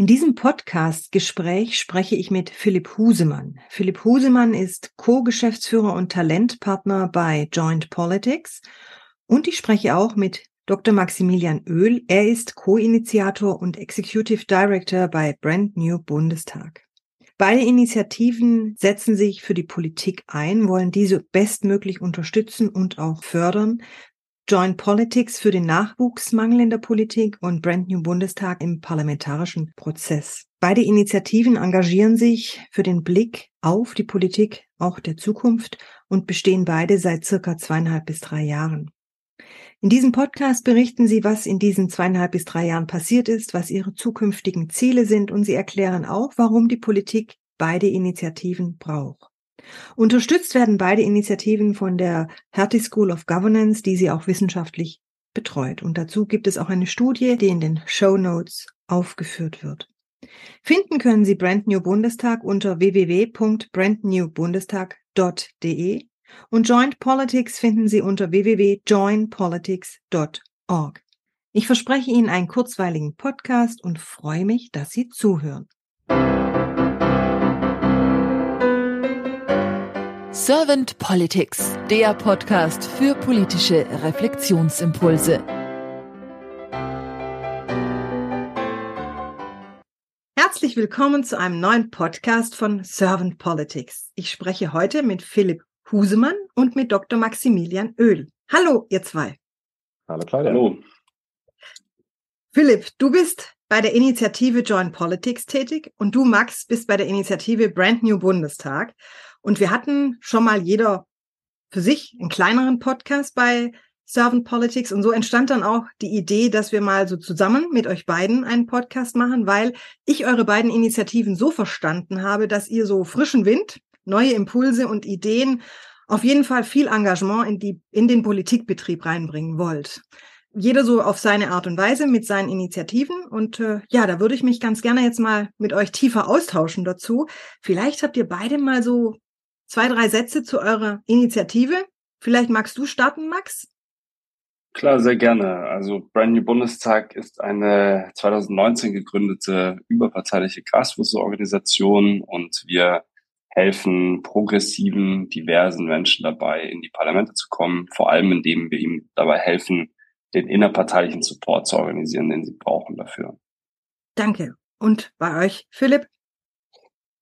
In diesem Podcast-Gespräch spreche ich mit Philipp Husemann. Philipp Husemann ist Co-Geschäftsführer und Talentpartner bei Joint Politics und ich spreche auch mit Dr. Maximilian Oehl. Er ist Co-Initiator und Executive Director bei Brand New Bundestag. Beide Initiativen setzen sich für die Politik ein, wollen diese bestmöglich unterstützen und auch fördern. Joint Politics für den Nachwuchsmangel in der Politik und Brand New Bundestag im parlamentarischen Prozess. Beide Initiativen engagieren sich für den Blick auf die Politik auch der Zukunft und bestehen beide seit circa zweieinhalb bis drei Jahren. In diesem Podcast berichten Sie, was in diesen zweieinhalb bis drei Jahren passiert ist, was Ihre zukünftigen Ziele sind und Sie erklären auch, warum die Politik beide Initiativen braucht. Unterstützt werden beide Initiativen von der Hertie School of Governance, die sie auch wissenschaftlich betreut. Und dazu gibt es auch eine Studie, die in den Show Notes aufgeführt wird. Finden können Sie Brand New Bundestag unter www.brandnewbundestag.de und Joint Politics finden Sie unter www.joinpolitics.org. Ich verspreche Ihnen einen kurzweiligen Podcast und freue mich, dass Sie zuhören. Servant Politics, der Podcast für politische Reflexionsimpulse. Herzlich willkommen zu einem neuen Podcast von Servant Politics. Ich spreche heute mit Philipp Husemann und mit Dr. Maximilian Oehl. Hallo, ihr zwei. Hallo, Claudia. Hallo. Philipp, du bist bei der Initiative Join Politics tätig und du, Max, bist bei der Initiative Brand New Bundestag. Und wir hatten schon mal jeder für sich einen kleineren Podcast bei Servant Politics und so entstand dann auch die Idee, dass wir mal so zusammen mit euch beiden einen Podcast machen, weil ich eure beiden Initiativen so verstanden habe, dass ihr so frischen Wind, neue Impulse und Ideen, auf jeden Fall viel Engagement in die, in den Politikbetrieb reinbringen wollt. Jeder so auf seine Art und Weise mit seinen Initiativen. Und äh, ja, da würde ich mich ganz gerne jetzt mal mit euch tiefer austauschen dazu. Vielleicht habt ihr beide mal so zwei, drei Sätze zu eurer Initiative. Vielleicht magst du starten, Max? Klar, sehr gerne. Also Brand New Bundestag ist eine 2019 gegründete überparteiliche Graswurzelorganisation und wir helfen progressiven, diversen Menschen dabei, in die Parlamente zu kommen, vor allem indem wir ihnen dabei helfen, den innerparteilichen Support zu organisieren, den sie brauchen dafür. Danke. Und bei euch, Philipp?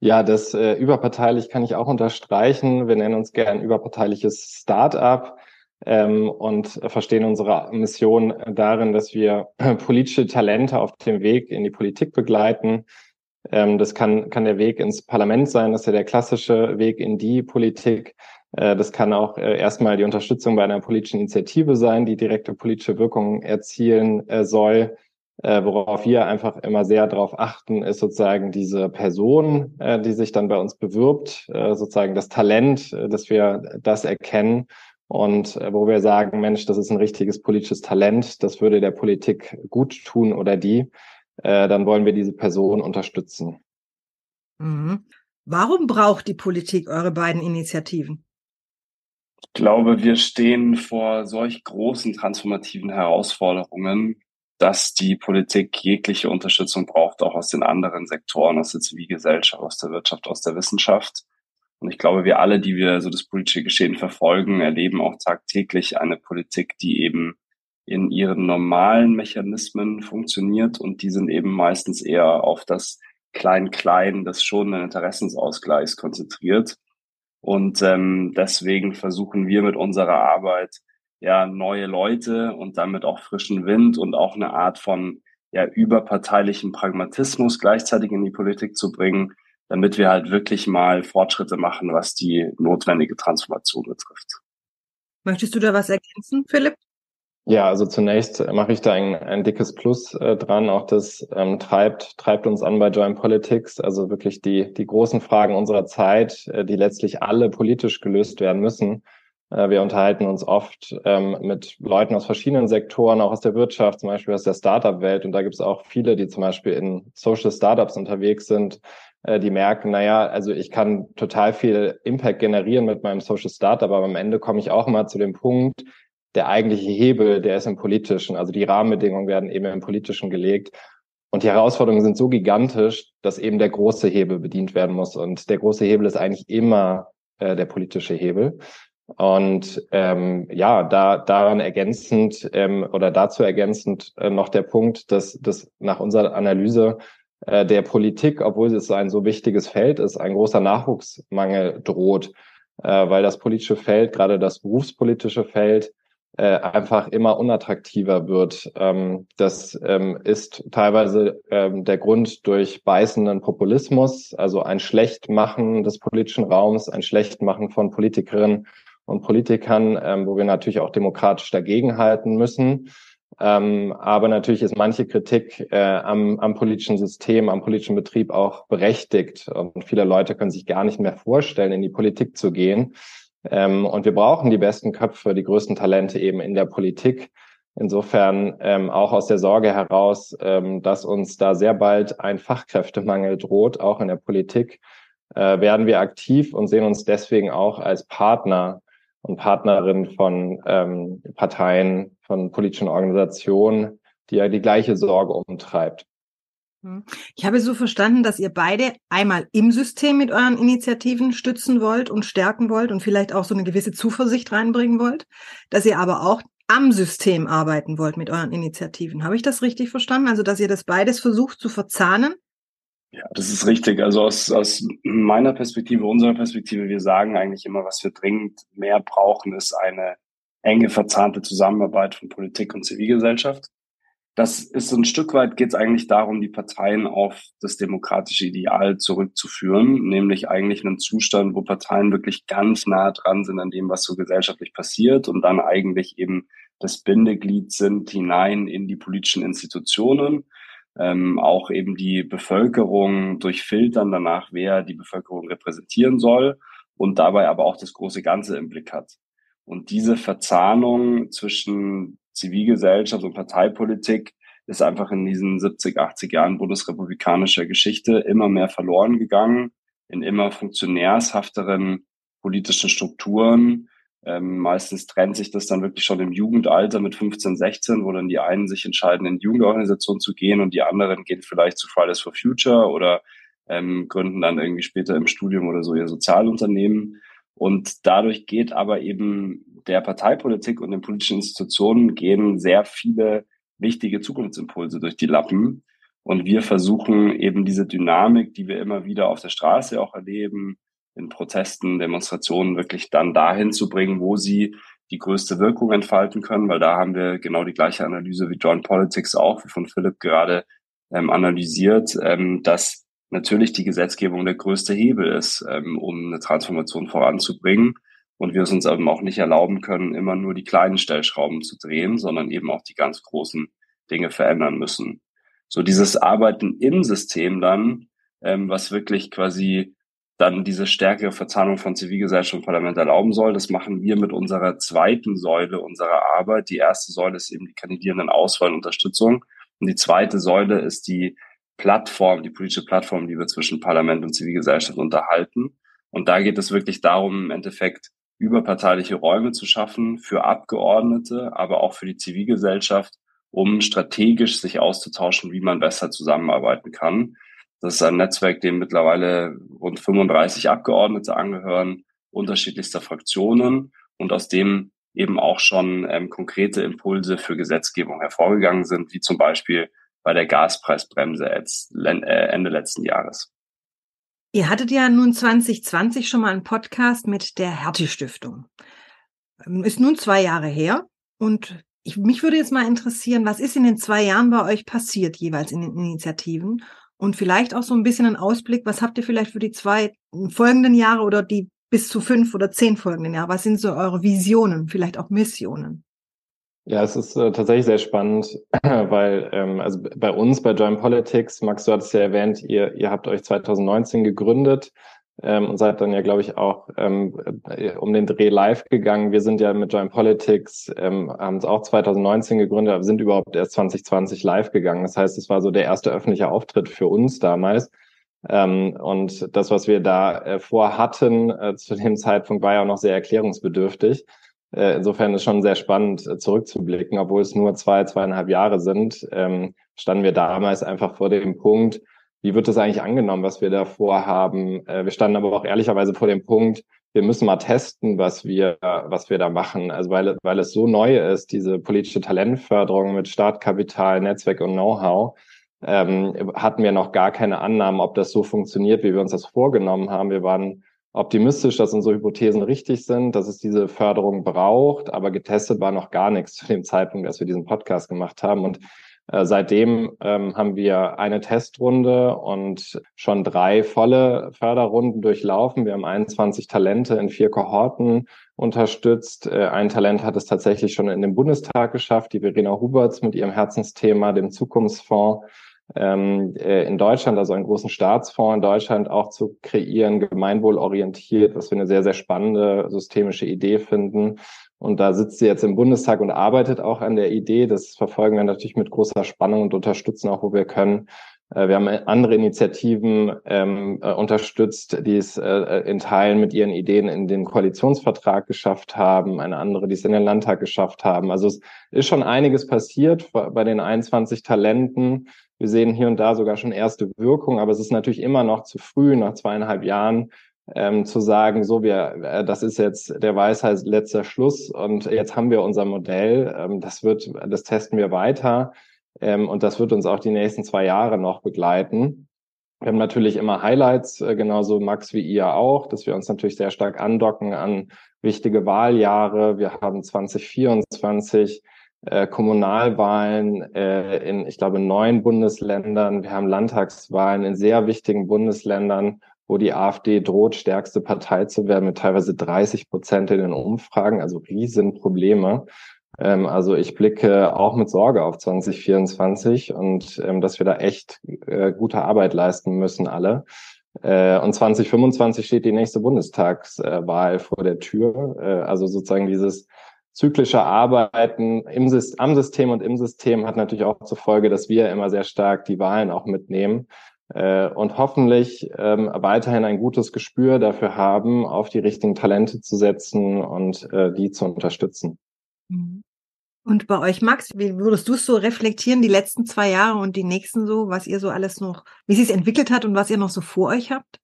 Ja, das äh, überparteilich kann ich auch unterstreichen. Wir nennen uns gern überparteiliches Start-up ähm, und verstehen unsere Mission darin, dass wir politische Talente auf dem Weg in die Politik begleiten. Ähm, das kann, kann der Weg ins Parlament sein, das ist ja der klassische Weg in die Politik. Äh, das kann auch äh, erstmal die Unterstützung bei einer politischen Initiative sein, die direkte politische Wirkung erzielen äh, soll. Äh, worauf wir einfach immer sehr darauf achten, ist sozusagen diese Person, äh, die sich dann bei uns bewirbt, äh, sozusagen das Talent, äh, dass wir das erkennen und äh, wo wir sagen, Mensch, das ist ein richtiges politisches Talent, das würde der Politik gut tun oder die, äh, dann wollen wir diese Person unterstützen. Mhm. Warum braucht die Politik eure beiden Initiativen? Ich glaube, wir stehen vor solch großen transformativen Herausforderungen, dass die Politik jegliche Unterstützung braucht, auch aus den anderen Sektoren, aus der Zivilgesellschaft, aus der Wirtschaft, aus der Wissenschaft. Und ich glaube, wir alle, die wir so das politische Geschehen verfolgen, erleben auch tagtäglich eine Politik, die eben in ihren normalen Mechanismen funktioniert und die sind eben meistens eher auf das Klein-Klein des schonenden Interessensausgleichs konzentriert. Und ähm, deswegen versuchen wir mit unserer Arbeit ja neue Leute und damit auch frischen Wind und auch eine Art von ja überparteilichen Pragmatismus gleichzeitig in die Politik zu bringen, damit wir halt wirklich mal Fortschritte machen, was die notwendige Transformation betrifft. Möchtest du da was ergänzen, Philipp? Ja, also zunächst mache ich da ein, ein dickes Plus äh, dran. Auch das ähm, treibt, treibt uns an bei Joint Politics. Also wirklich die, die großen Fragen unserer Zeit, äh, die letztlich alle politisch gelöst werden müssen. Äh, wir unterhalten uns oft ähm, mit Leuten aus verschiedenen Sektoren, auch aus der Wirtschaft, zum Beispiel aus der Startup-Welt. Und da gibt es auch viele, die zum Beispiel in Social Startups unterwegs sind, äh, die merken, naja, also ich kann total viel Impact generieren mit meinem Social Startup, aber am Ende komme ich auch immer zu dem Punkt, der eigentliche Hebel, der ist im politischen. Also die Rahmenbedingungen werden eben im politischen gelegt. und die Herausforderungen sind so gigantisch, dass eben der große Hebel bedient werden muss. Und der große Hebel ist eigentlich immer äh, der politische Hebel. Und ähm, ja, da daran ergänzend ähm, oder dazu ergänzend äh, noch der Punkt, dass, dass nach unserer Analyse äh, der Politik, obwohl es ein so wichtiges Feld ist, ein großer Nachwuchsmangel droht, äh, weil das politische Feld, gerade das berufspolitische Feld, äh, einfach immer unattraktiver wird. Ähm, das ähm, ist teilweise ähm, der Grund durch beißenden Populismus, also ein Schlechtmachen des politischen Raums, ein Schlechtmachen von Politikerinnen und Politikern, ähm, wo wir natürlich auch demokratisch dagegenhalten müssen. Ähm, aber natürlich ist manche Kritik äh, am, am politischen System, am politischen Betrieb auch berechtigt. Und viele Leute können sich gar nicht mehr vorstellen, in die Politik zu gehen. Ähm, und wir brauchen die besten Köpfe, die größten Talente eben in der Politik. Insofern ähm, auch aus der Sorge heraus, ähm, dass uns da sehr bald ein Fachkräftemangel droht, auch in der Politik, äh, werden wir aktiv und sehen uns deswegen auch als Partner und Partnerin von ähm, Parteien, von politischen Organisationen, die ja die gleiche Sorge umtreibt. Hm. Ich habe so verstanden, dass ihr beide einmal im System mit euren Initiativen stützen wollt und stärken wollt und vielleicht auch so eine gewisse Zuversicht reinbringen wollt, dass ihr aber auch am System arbeiten wollt mit euren Initiativen. Habe ich das richtig verstanden? Also, dass ihr das beides versucht zu verzahnen ja, das ist richtig. Also aus, aus meiner Perspektive, unserer Perspektive, wir sagen eigentlich immer, was wir dringend mehr brauchen, ist eine enge verzahnte Zusammenarbeit von Politik und Zivilgesellschaft. Das ist ein Stück weit geht es eigentlich darum, die Parteien auf das demokratische Ideal zurückzuführen, nämlich eigentlich einen Zustand, wo Parteien wirklich ganz nah dran sind an dem, was so gesellschaftlich passiert und dann eigentlich eben das Bindeglied sind hinein in die politischen Institutionen ähm, auch eben die Bevölkerung durchfiltern danach, wer die Bevölkerung repräsentieren soll und dabei aber auch das große Ganze im Blick hat. Und diese Verzahnung zwischen Zivilgesellschaft und Parteipolitik ist einfach in diesen 70, 80 Jahren bundesrepublikanischer Geschichte immer mehr verloren gegangen, in immer funktionärshafteren politischen Strukturen, ähm, meistens trennt sich das dann wirklich schon im Jugendalter mit 15, 16, wo dann die einen sich entscheiden, in die Jugendorganisation zu gehen und die anderen gehen vielleicht zu Fridays for Future oder ähm, gründen dann irgendwie später im Studium oder so ihr Sozialunternehmen. Und dadurch geht aber eben der Parteipolitik und den politischen Institutionen gehen sehr viele wichtige Zukunftsimpulse durch die Lappen. Und wir versuchen eben diese Dynamik, die wir immer wieder auf der Straße auch erleben, in Protesten, Demonstrationen wirklich dann dahin zu bringen, wo sie die größte Wirkung entfalten können, weil da haben wir genau die gleiche Analyse wie John Politics auch, wie von Philipp gerade ähm, analysiert, ähm, dass natürlich die Gesetzgebung der größte Hebel ist, ähm, um eine Transformation voranzubringen und wir es uns eben auch nicht erlauben können, immer nur die kleinen Stellschrauben zu drehen, sondern eben auch die ganz großen Dinge verändern müssen. So dieses Arbeiten im System dann, ähm, was wirklich quasi dann diese stärkere Verzahnung von Zivilgesellschaft und Parlament erlauben soll. Das machen wir mit unserer zweiten Säule unserer Arbeit. Die erste Säule ist eben die kandidierenden Auswahl und Unterstützung. Und die zweite Säule ist die Plattform, die politische Plattform, die wir zwischen Parlament und Zivilgesellschaft unterhalten. Und da geht es wirklich darum, im Endeffekt überparteiliche Räume zu schaffen für Abgeordnete, aber auch für die Zivilgesellschaft, um strategisch sich auszutauschen, wie man besser zusammenarbeiten kann. Das ist ein Netzwerk, dem mittlerweile rund 35 Abgeordnete angehören, unterschiedlichster Fraktionen und aus dem eben auch schon ähm, konkrete Impulse für Gesetzgebung hervorgegangen sind, wie zum Beispiel bei der Gaspreisbremse äh, Ende letzten Jahres. Ihr hattet ja nun 2020 schon mal einen Podcast mit der Hertie Stiftung. Ist nun zwei Jahre her und ich, mich würde jetzt mal interessieren, was ist in den zwei Jahren bei euch passiert, jeweils in den Initiativen? Und vielleicht auch so ein bisschen ein Ausblick, was habt ihr vielleicht für die zwei folgenden Jahre oder die bis zu fünf oder zehn folgenden Jahre? Was sind so eure Visionen, vielleicht auch Missionen? Ja, es ist äh, tatsächlich sehr spannend, weil ähm, also bei uns bei Join Politics, Max, du hattest ja erwähnt, ihr, ihr habt euch 2019 gegründet ähm, und seid dann ja, glaube ich, auch ähm, äh, um den Dreh live gegangen. Wir sind ja mit Join Politics, ähm, haben es auch 2019 gegründet, aber sind überhaupt erst 2020 live gegangen. Das heißt, es war so der erste öffentliche Auftritt für uns damals. Ähm, und das, was wir da äh, vorhatten äh, zu dem Zeitpunkt, war ja auch noch sehr erklärungsbedürftig. Äh, insofern ist schon sehr spannend äh, zurückzublicken, obwohl es nur zwei, zweieinhalb Jahre sind. Ähm, standen wir damals einfach vor dem Punkt, wie wird das eigentlich angenommen, was wir da vorhaben? Äh, wir standen aber auch ehrlicherweise vor dem Punkt, wir müssen mal testen, was wir, was wir da machen. Also weil, weil es so neu ist, diese politische Talentförderung mit Startkapital, Netzwerk und Know-how, ähm, hatten wir noch gar keine Annahmen, ob das so funktioniert, wie wir uns das vorgenommen haben. Wir waren optimistisch, dass unsere Hypothesen richtig sind, dass es diese Förderung braucht, aber getestet war noch gar nichts zu dem Zeitpunkt, als wir diesen Podcast gemacht haben. Und seitdem ähm, haben wir eine Testrunde und schon drei volle Förderrunden durchlaufen. Wir haben 21 Talente in vier Kohorten unterstützt. Äh, ein Talent hat es tatsächlich schon in den Bundestag geschafft, die Verena Huberts mit ihrem Herzensthema, dem Zukunftsfonds ähm, äh, in Deutschland, also einen großen Staatsfonds in Deutschland auch zu kreieren, gemeinwohlorientiert, was wir eine sehr, sehr spannende systemische Idee finden. Und da sitzt sie jetzt im Bundestag und arbeitet auch an der Idee. Das verfolgen wir natürlich mit großer Spannung und unterstützen auch, wo wir können. Äh, wir haben andere Initiativen ähm, äh, unterstützt, die es äh, in Teilen mit ihren Ideen in den Koalitionsvertrag geschafft haben, eine andere, die es in den Landtag geschafft haben. Also es ist schon einiges passiert bei den 21 Talenten. Wir sehen hier und da sogar schon erste Wirkung, aber es ist natürlich immer noch zu früh, nach zweieinhalb Jahren, ähm, zu sagen, so wir, äh, das ist jetzt der Weisheit letzter Schluss und jetzt haben wir unser Modell. Ähm, das wird, das testen wir weiter ähm, und das wird uns auch die nächsten zwei Jahre noch begleiten. Wir haben natürlich immer Highlights, äh, genauso Max wie ihr auch, dass wir uns natürlich sehr stark andocken an wichtige Wahljahre. Wir haben 2024 äh, Kommunalwahlen äh, in, ich glaube, neun Bundesländern. Wir haben Landtagswahlen in sehr wichtigen Bundesländern wo die AfD droht, stärkste Partei zu werden mit teilweise 30 Prozent in den Umfragen, also Riesenprobleme. Ähm, also ich blicke auch mit Sorge auf 2024 und ähm, dass wir da echt äh, gute Arbeit leisten müssen alle. Äh, und 2025 steht die nächste Bundestagswahl vor der Tür. Äh, also sozusagen dieses zyklische Arbeiten im, am System und im System hat natürlich auch zur Folge, dass wir immer sehr stark die Wahlen auch mitnehmen äh, und hoffentlich ähm, weiterhin ein gutes Gespür dafür haben, auf die richtigen Talente zu setzen und äh, die zu unterstützen. Mhm. Und bei euch, Max, wie würdest du es so reflektieren, die letzten zwei Jahre und die nächsten so, was ihr so alles noch, wie sich entwickelt hat und was ihr noch so vor euch habt?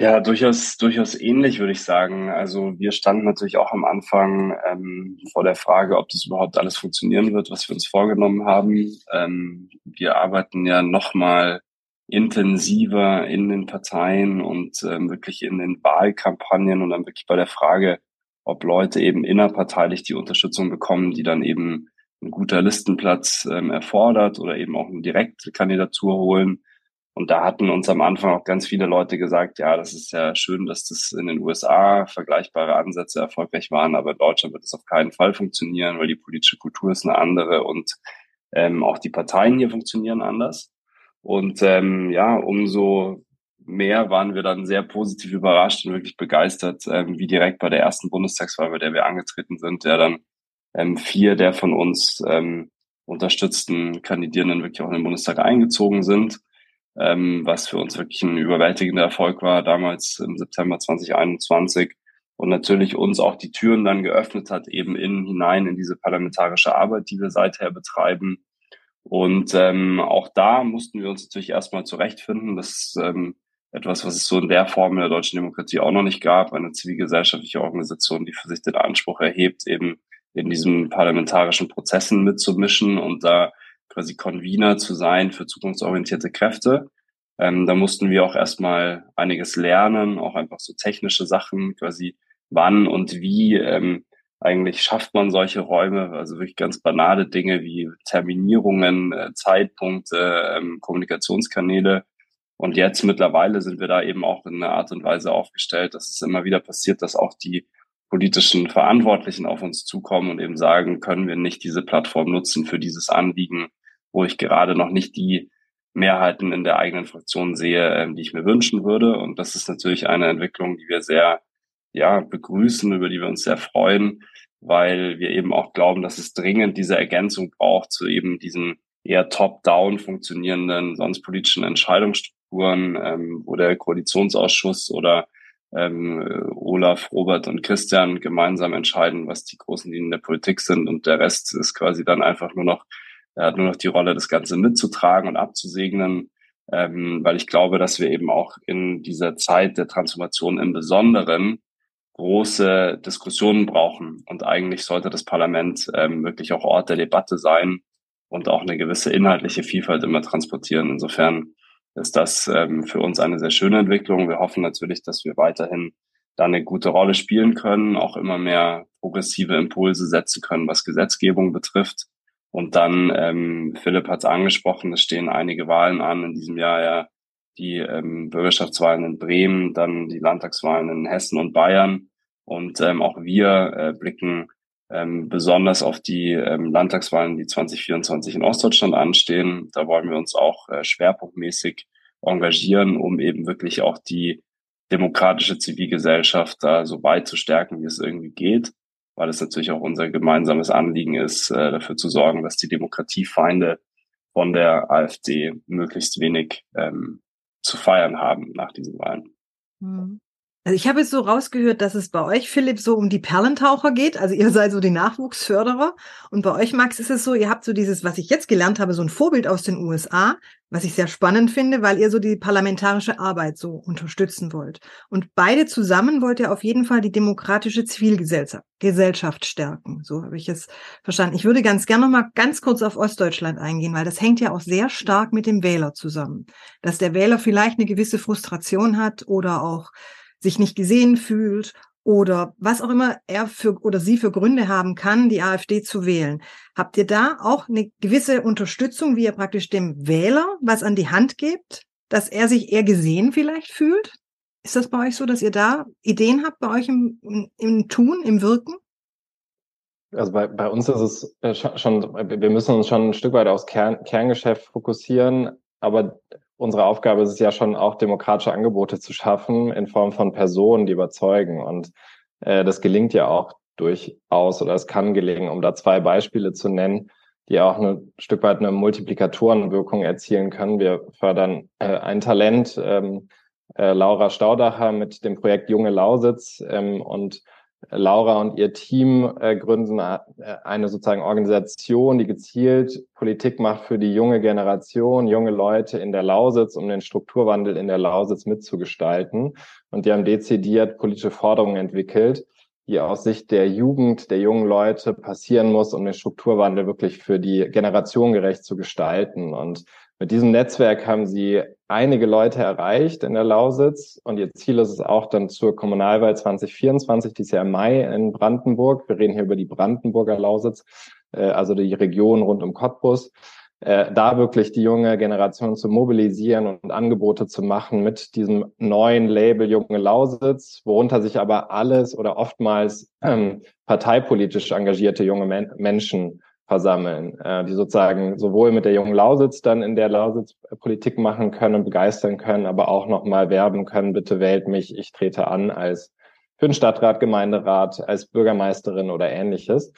Ja, durchaus, durchaus ähnlich, würde ich sagen. Also wir standen natürlich auch am Anfang ähm, vor der Frage, ob das überhaupt alles funktionieren wird, was wir uns vorgenommen haben. Ähm, wir arbeiten ja nochmal intensiver in den Parteien und ähm, wirklich in den Wahlkampagnen und dann wirklich bei der Frage, ob Leute eben innerparteilich die Unterstützung bekommen, die dann eben ein guter Listenplatz ähm, erfordert oder eben auch eine direkte Kandidatur holen. Und da hatten uns am Anfang auch ganz viele Leute gesagt, ja, das ist ja schön, dass das in den USA vergleichbare Ansätze erfolgreich waren, aber in Deutschland wird es auf keinen Fall funktionieren, weil die politische Kultur ist eine andere und ähm, auch die Parteien hier funktionieren anders. Und ähm, ja, umso mehr waren wir dann sehr positiv überrascht und wirklich begeistert, ähm, wie direkt bei der ersten Bundestagswahl, bei der wir angetreten sind, der dann ähm, vier der von uns ähm, unterstützten Kandidierenden wirklich auch in den Bundestag eingezogen sind, ähm, was für uns wirklich ein überwältigender Erfolg war, damals im September 2021 und natürlich uns auch die Türen dann geöffnet hat, eben in hinein in diese parlamentarische Arbeit, die wir seither betreiben und ähm, auch da mussten wir uns natürlich erstmal zurechtfinden. Das ist ähm, etwas, was es so in der Form in der deutschen Demokratie auch noch nicht gab. Eine zivilgesellschaftliche Organisation, die für sich den Anspruch erhebt, eben in diesen parlamentarischen Prozessen mitzumischen und da quasi Convener zu sein für zukunftsorientierte Kräfte. Ähm, da mussten wir auch erstmal einiges lernen, auch einfach so technische Sachen, quasi wann und wie ähm, eigentlich schafft man solche Räume, also wirklich ganz banale Dinge wie Terminierungen, äh, Zeitpunkte, ähm, Kommunikationskanäle. Und jetzt mittlerweile sind wir da eben auch in einer Art und Weise aufgestellt, dass es immer wieder passiert, dass auch die politischen Verantwortlichen auf uns zukommen und eben sagen, können wir nicht diese Plattform nutzen für dieses Anliegen, wo ich gerade noch nicht die Mehrheiten in der eigenen Fraktion sehe, ähm, die ich mir wünschen würde. Und das ist natürlich eine Entwicklung, die wir sehr ja, begrüßen, über die wir uns sehr freuen, weil wir eben auch glauben, dass es dringend diese Ergänzung braucht zu eben diesen eher top-down funktionierenden sonst politischen Entscheidungsstrukturen, ähm, wo der Koalitionsausschuss oder ähm, Olaf, Robert und Christian gemeinsam entscheiden, was die großen Linien der Politik sind und der Rest ist quasi dann einfach nur noch Er hat nur noch die Rolle, das Ganze mitzutragen und abzusegnen, ähm, weil ich glaube, dass wir eben auch in dieser Zeit der Transformation im Besonderen große Diskussionen brauchen. Und eigentlich sollte das Parlament ähm, wirklich auch Ort der Debatte sein und auch eine gewisse inhaltliche Vielfalt immer transportieren. Insofern ist das ähm, für uns eine sehr schöne Entwicklung. Wir hoffen natürlich, dass wir weiterhin da eine gute Rolle spielen können, auch immer mehr progressive Impulse setzen können, was Gesetzgebung betrifft. Und dann, ähm, Philipp hat es angesprochen, es stehen einige Wahlen an in diesem Jahr ja die ähm, Bürgerschaftswahlen in Bremen, dann die Landtagswahlen in Hessen und Bayern. Und ähm, auch wir äh, blicken ähm, besonders auf die ähm, Landtagswahlen, die 2024 in Ostdeutschland anstehen. Da wollen wir uns auch äh, schwerpunktmäßig engagieren, um eben wirklich auch die demokratische Zivilgesellschaft da so weit zu stärken, wie es irgendwie geht, weil es natürlich auch unser gemeinsames Anliegen ist, äh, dafür zu sorgen, dass die Demokratiefeinde von der AfD möglichst wenig ähm, zu feiern haben nach diesen Wahlen. Mhm. Also ich habe jetzt so rausgehört, dass es bei euch, Philipp, so um die Perlentaucher geht. Also ihr seid so die Nachwuchsförderer. Und bei euch, Max, ist es so, ihr habt so dieses, was ich jetzt gelernt habe, so ein Vorbild aus den USA, was ich sehr spannend finde, weil ihr so die parlamentarische Arbeit so unterstützen wollt. Und beide zusammen wollt ihr auf jeden Fall die demokratische Zivilgesellschaft Gesellschaft stärken. So habe ich es verstanden. Ich würde ganz gerne noch mal ganz kurz auf Ostdeutschland eingehen, weil das hängt ja auch sehr stark mit dem Wähler zusammen. Dass der Wähler vielleicht eine gewisse Frustration hat oder auch sich nicht gesehen fühlt oder was auch immer er für oder sie für Gründe haben kann, die AfD zu wählen. Habt ihr da auch eine gewisse Unterstützung, wie ihr praktisch dem Wähler was an die Hand gebt, dass er sich eher gesehen vielleicht fühlt? Ist das bei euch so, dass ihr da Ideen habt bei euch im, im, Tun, im Wirken? Also bei, bei uns ist es äh, schon, wir müssen uns schon ein Stück weit aufs Kern, Kerngeschäft fokussieren, aber unsere Aufgabe ist es ja schon auch demokratische Angebote zu schaffen in Form von Personen, die überzeugen. Und äh, das gelingt ja auch durchaus oder es kann gelingen, um da zwei Beispiele zu nennen, die auch ein Stück weit eine Multiplikatorenwirkung erzielen können. Wir fördern äh, ein Talent, ähm, äh, Laura Staudacher mit dem Projekt Junge Lausitz ähm, und Laura und ihr Team äh, gründen äh, eine sozusagen Organisation, die gezielt Politik macht für die junge Generation, junge Leute in der Lausitz, um den Strukturwandel in der Lausitz mitzugestalten. Und die haben dezidiert politische Forderungen entwickelt, die aus Sicht der Jugend, der jungen Leute passieren muss, um den Strukturwandel wirklich für die Generation gerecht zu gestalten. Und mit diesem Netzwerk haben sie einige Leute erreicht in der Lausitz und ihr Ziel ist es auch dann zur Kommunalwahl 2024, die ist ja im Mai in Brandenburg. Wir reden hier über die Brandenburger Lausitz, äh, also die Region rund um Cottbus. Äh, da wirklich die junge Generation zu mobilisieren und Angebote zu machen mit diesem neuen Label Junge Lausitz, worunter sich aber alles oder oftmals ähm, parteipolitisch engagierte junge Men Menschen versammeln, äh, die sozusagen sowohl mit der jungen Lausitz dann in der Lausitz Politik machen können, begeistern können, aber auch nochmal werben können, bitte wählt mich, ich trete an als für den Stadtrat, Gemeinderat, als Bürgermeisterin oder ähnliches.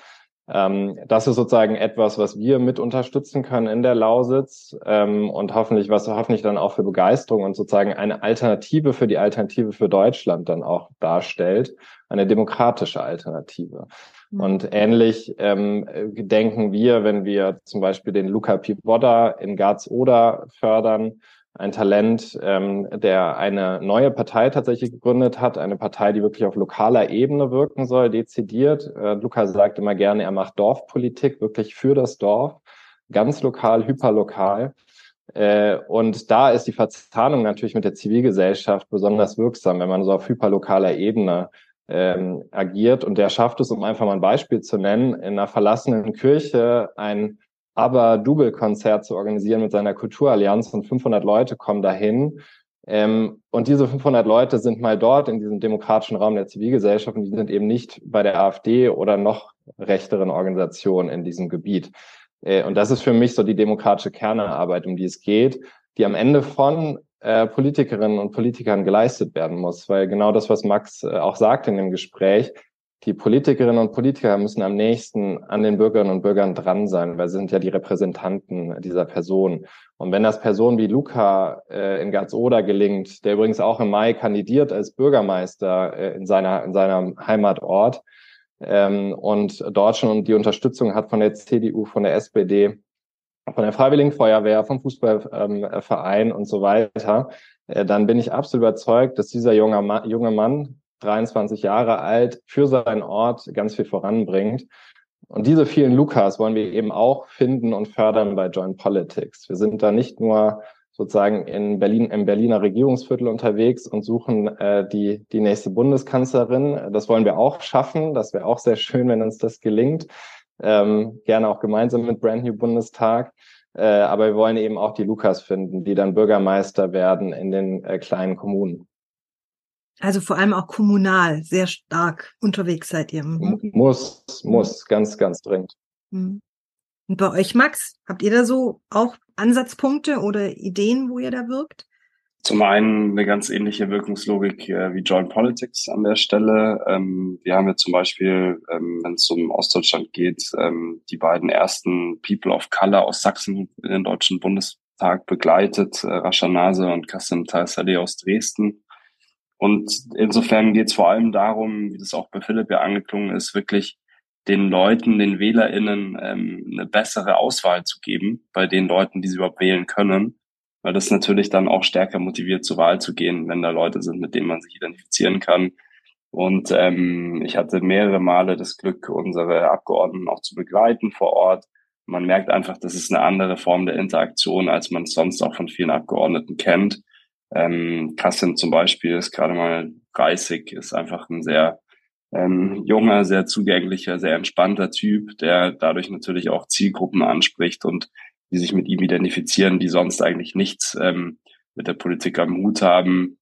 Ähm, das ist sozusagen etwas, was wir mit unterstützen können in der Lausitz ähm, und hoffentlich, was hoffentlich dann auch für Begeisterung und sozusagen eine Alternative für die Alternative für Deutschland dann auch darstellt, eine demokratische Alternative. Mhm. Und ähnlich ähm, denken wir, wenn wir zum Beispiel den Luca Pivoda in Garz-Oder fördern, ein Talent, ähm, der eine neue Partei tatsächlich gegründet hat, eine Partei, die wirklich auf lokaler Ebene wirken soll, dezidiert. Äh, Luca sagt immer gerne, er macht Dorfpolitik, wirklich für das Dorf, ganz lokal, hyperlokal. Äh, und da ist die Verzahnung natürlich mit der Zivilgesellschaft besonders wirksam, wenn man so auf hyperlokaler Ebene ähm, agiert. Und der schafft es, um einfach mal ein Beispiel zu nennen, in einer verlassenen Kirche ein aber Double-Konzert zu organisieren mit seiner Kulturallianz und 500 Leute kommen dahin. Ähm, und diese 500 Leute sind mal dort in diesem demokratischen Raum der Zivilgesellschaft und die sind eben nicht bei der AfD oder noch rechteren Organisationen in diesem Gebiet. Äh, und das ist für mich so die demokratische Kernarbeit, um die es geht, die am Ende von äh, Politikerinnen und Politikern geleistet werden muss, weil genau das, was Max äh, auch sagt in dem Gespräch, die Politikerinnen und Politiker müssen am nächsten an den Bürgerinnen und Bürgern dran sein, weil sie sind ja die Repräsentanten dieser Person. Und wenn das Personen wie Luca äh, in Garzoda gelingt, der übrigens auch im Mai kandidiert als Bürgermeister äh, in seiner in seinem Heimatort ähm, und dort schon die Unterstützung hat von der CDU, von der SPD, von der Freiwilligen Feuerwehr, vom Fußballverein ähm, und so weiter, äh, dann bin ich absolut überzeugt, dass dieser junge Mann, junge Mann 23 Jahre alt, für seinen Ort ganz viel voranbringt. Und diese vielen Lukas wollen wir eben auch finden und fördern bei Joint Politics. Wir sind da nicht nur sozusagen in Berlin, im Berliner Regierungsviertel unterwegs und suchen äh, die, die nächste Bundeskanzlerin. Das wollen wir auch schaffen. Das wäre auch sehr schön, wenn uns das gelingt. Ähm, gerne auch gemeinsam mit Brand New Bundestag. Äh, aber wir wollen eben auch die Lukas finden, die dann Bürgermeister werden in den äh, kleinen Kommunen. Also vor allem auch kommunal sehr stark unterwegs seid ihr. Mhm. Muss, muss, ganz, ganz dringend. Mhm. Und bei euch, Max, habt ihr da so auch Ansatzpunkte oder Ideen, wo ihr da wirkt? Zum einen eine ganz ähnliche Wirkungslogik äh, wie Joint Politics an der Stelle. Ähm, wir haben ja zum Beispiel, ähm, wenn es um Ostdeutschland geht, ähm, die beiden ersten People of Color aus Sachsen in den Deutschen Bundestag begleitet, äh, Rascha Nase und Kassim Talsaleh aus Dresden. Und insofern geht es vor allem darum, wie das auch bei Philipp ja angeklungen ist, wirklich den Leuten, den WählerInnen ähm, eine bessere Auswahl zu geben, bei den Leuten, die sie überhaupt wählen können. Weil das natürlich dann auch stärker motiviert, zur Wahl zu gehen, wenn da Leute sind, mit denen man sich identifizieren kann. Und ähm, ich hatte mehrere Male das Glück, unsere Abgeordneten auch zu begleiten vor Ort. Man merkt einfach, das ist eine andere Form der Interaktion, als man sonst auch von vielen Abgeordneten kennt. Ähm, Kassim zum Beispiel ist gerade mal 30, ist einfach ein sehr ähm, junger, sehr zugänglicher, sehr entspannter Typ, der dadurch natürlich auch Zielgruppen anspricht und die sich mit ihm identifizieren, die sonst eigentlich nichts ähm, mit der Politik am Hut haben.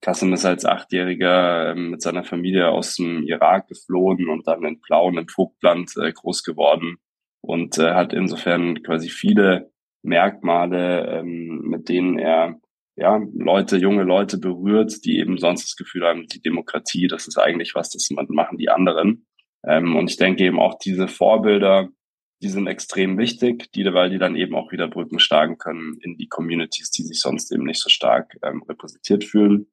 Kassim ist als Achtjähriger ähm, mit seiner Familie aus dem Irak geflohen und dann in Plauen im Vogtland äh, groß geworden und äh, hat insofern quasi viele Merkmale, ähm, mit denen er ja, Leute, junge Leute berührt, die eben sonst das Gefühl haben, die Demokratie, das ist eigentlich was, das machen die anderen. Ähm, und ich denke eben auch diese Vorbilder, die sind extrem wichtig, die, weil die dann eben auch wieder Brücken schlagen können in die Communities, die sich sonst eben nicht so stark ähm, repräsentiert fühlen.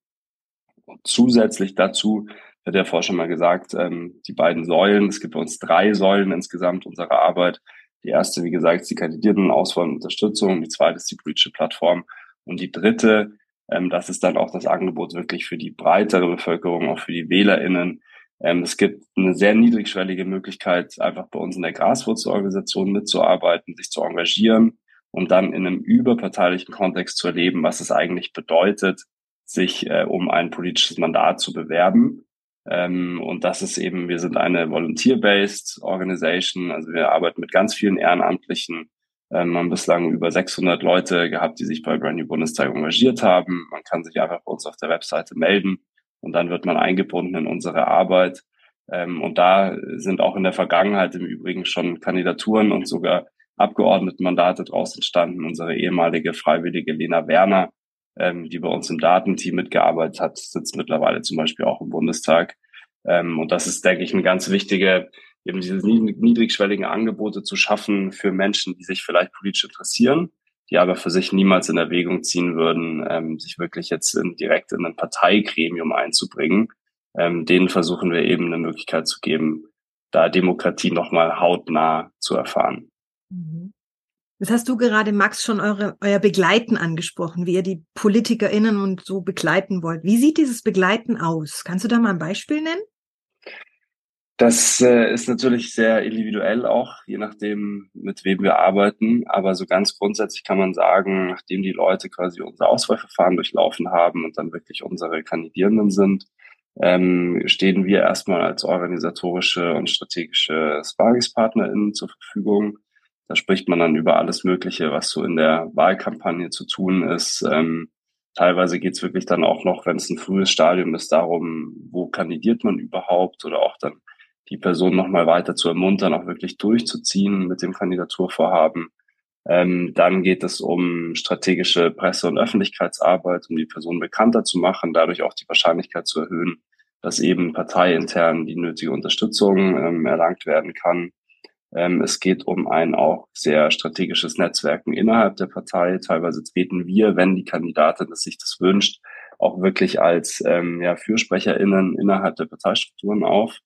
Und zusätzlich dazu hat der Forscher mal gesagt, ähm, die beiden Säulen, es gibt bei uns drei Säulen insgesamt unserer Arbeit. Die erste, wie gesagt, ist die Kandidiertenauswahl und Unterstützung. Die zweite ist die politische Plattform. Und die dritte, ähm, das ist dann auch das Angebot wirklich für die breitere Bevölkerung, auch für die WählerInnen. Ähm, es gibt eine sehr niedrigschwellige Möglichkeit, einfach bei uns in der Graswurzelorganisation mitzuarbeiten, sich zu engagieren und dann in einem überparteilichen Kontext zu erleben, was es eigentlich bedeutet, sich äh, um ein politisches Mandat zu bewerben. Ähm, und das ist eben, wir sind eine Volunteer-based Organisation, also wir arbeiten mit ganz vielen Ehrenamtlichen ähm, haben bislang über 600 Leute gehabt, die sich bei Brand New Bundestag engagiert haben. Man kann sich einfach bei uns auf der Webseite melden und dann wird man eingebunden in unsere Arbeit. Ähm, und da sind auch in der Vergangenheit im Übrigen schon Kandidaturen und sogar Abgeordnetenmandate draus entstanden. Unsere ehemalige Freiwillige Lena Werner, ähm, die bei uns im Datenteam mitgearbeitet hat, sitzt mittlerweile zum Beispiel auch im Bundestag. Ähm, und das ist, denke ich, eine ganz wichtige eben diese niedrigschwelligen Angebote zu schaffen für Menschen, die sich vielleicht politisch interessieren, die aber für sich niemals in Erwägung ziehen würden, ähm, sich wirklich jetzt in, direkt in ein Parteigremium einzubringen. Ähm, denen versuchen wir eben eine Möglichkeit zu geben, da Demokratie nochmal hautnah zu erfahren. Mhm. Das hast du gerade, Max, schon eure, euer Begleiten angesprochen, wie ihr die PolitikerInnen und so begleiten wollt. Wie sieht dieses Begleiten aus? Kannst du da mal ein Beispiel nennen? Das äh, ist natürlich sehr individuell auch, je nachdem, mit wem wir arbeiten. Aber so ganz grundsätzlich kann man sagen, nachdem die Leute quasi unser Auswahlverfahren durchlaufen haben und dann wirklich unsere Kandidierenden sind, ähm, stehen wir erstmal als organisatorische und strategische SparringspartnerInnen zur Verfügung. Da spricht man dann über alles Mögliche, was so in der Wahlkampagne zu tun ist. Ähm, teilweise geht's wirklich dann auch noch, wenn es ein frühes Stadium ist, darum, wo kandidiert man überhaupt oder auch dann die Person nochmal weiter zu ermuntern, auch wirklich durchzuziehen mit dem Kandidaturvorhaben. Ähm, dann geht es um strategische Presse- und Öffentlichkeitsarbeit, um die Person bekannter zu machen, dadurch auch die Wahrscheinlichkeit zu erhöhen, dass eben parteiintern die nötige Unterstützung ähm, erlangt werden kann. Ähm, es geht um ein auch sehr strategisches Netzwerken innerhalb der Partei. Teilweise treten wir, wenn die Kandidatin es sich das wünscht, auch wirklich als ähm, ja, FürsprecherInnen innerhalb der Parteistrukturen auf.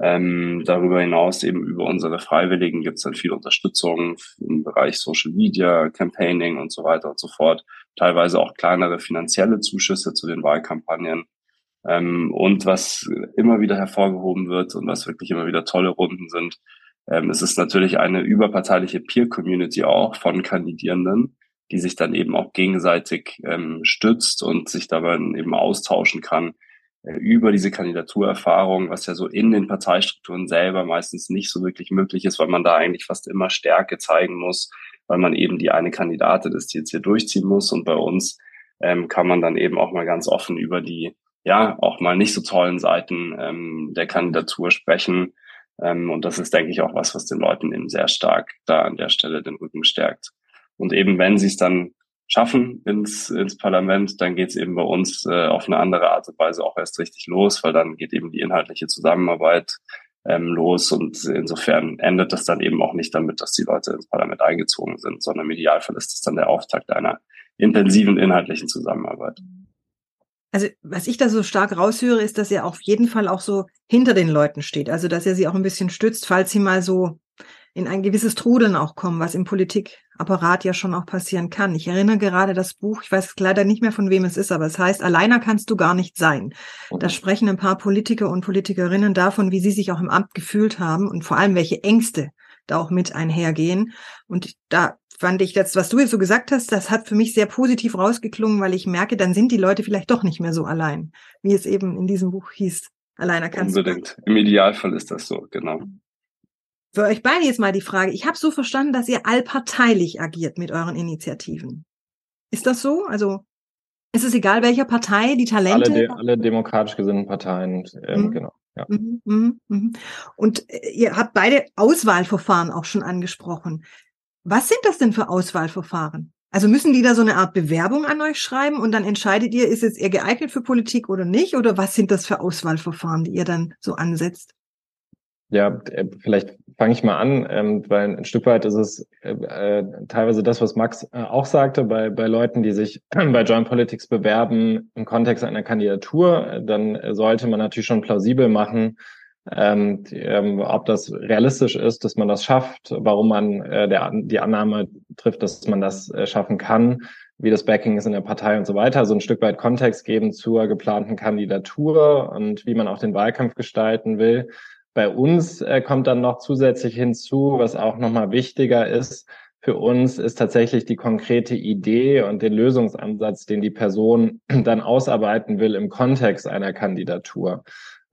Ähm, darüber hinaus eben über unsere Freiwilligen gibt es dann viel Unterstützung im Bereich Social Media, Campaigning und so weiter und so fort. Teilweise auch kleinere finanzielle Zuschüsse zu den Wahlkampagnen. Ähm, und was immer wieder hervorgehoben wird und was wirklich immer wieder tolle Runden sind, ähm, es ist natürlich eine überparteiliche Peer-Community auch von Kandidierenden, die sich dann eben auch gegenseitig ähm, stützt und sich dabei eben austauschen kann über diese Kandidaturerfahrung, was ja so in den Parteistrukturen selber meistens nicht so wirklich möglich ist, weil man da eigentlich fast immer Stärke zeigen muss, weil man eben die eine Kandidatin ist, die jetzt hier durchziehen muss. Und bei uns ähm, kann man dann eben auch mal ganz offen über die, ja, auch mal nicht so tollen Seiten ähm, der Kandidatur sprechen. Ähm, und das ist, denke ich, auch was, was den Leuten eben sehr stark da an der Stelle den Rücken stärkt. Und eben wenn sie es dann schaffen ins, ins Parlament, dann geht es eben bei uns äh, auf eine andere Art und Weise auch erst richtig los, weil dann geht eben die inhaltliche Zusammenarbeit ähm, los und insofern endet das dann eben auch nicht damit, dass die Leute ins Parlament eingezogen sind, sondern im Idealfall ist es dann der Auftakt einer intensiven inhaltlichen Zusammenarbeit. Also was ich da so stark raushöre, ist, dass er auf jeden Fall auch so hinter den Leuten steht. Also dass er sie auch ein bisschen stützt, falls sie mal so in ein gewisses Trudeln auch kommen, was im Politikapparat ja schon auch passieren kann. Ich erinnere gerade das Buch, ich weiß leider nicht mehr von wem es ist, aber es heißt, alleiner kannst du gar nicht sein. Da sprechen ein paar Politiker und Politikerinnen davon, wie sie sich auch im Amt gefühlt haben und vor allem welche Ängste da auch mit einhergehen. Und da fand ich das, was du jetzt so gesagt hast, das hat für mich sehr positiv rausgeklungen, weil ich merke, dann sind die Leute vielleicht doch nicht mehr so allein, wie es eben in diesem Buch hieß. Alleiner kannst Unbedingt. du. Im Idealfall ist das so, genau. Für euch beide jetzt mal die Frage. Ich habe so verstanden, dass ihr allparteilich agiert mit euren Initiativen. Ist das so? Also ist es egal, welcher Partei die Talente? Alle, de alle demokratisch gesinnten Parteien, ähm, mhm. genau. Ja. Mhm, mh, mh. Und äh, ihr habt beide Auswahlverfahren auch schon angesprochen. Was sind das denn für Auswahlverfahren? Also müssen die da so eine Art Bewerbung an euch schreiben und dann entscheidet ihr, ist es eher geeignet für Politik oder nicht? Oder was sind das für Auswahlverfahren, die ihr dann so ansetzt? Ja, äh, vielleicht fange ich mal an, ähm, weil ein Stück weit ist es äh, äh, teilweise das, was Max äh, auch sagte, bei, bei Leuten, die sich bei Joint Politics bewerben im Kontext einer Kandidatur, dann sollte man natürlich schon plausibel machen, ähm, ähm, ob das realistisch ist, dass man das schafft, warum man äh, der, die Annahme trifft, dass man das schaffen kann, wie das Backing ist in der Partei und so weiter, so ein Stück weit Kontext geben zur geplanten Kandidatur und wie man auch den Wahlkampf gestalten will. Bei uns äh, kommt dann noch zusätzlich hinzu, was auch nochmal wichtiger ist, für uns ist tatsächlich die konkrete Idee und den Lösungsansatz, den die Person dann ausarbeiten will im Kontext einer Kandidatur.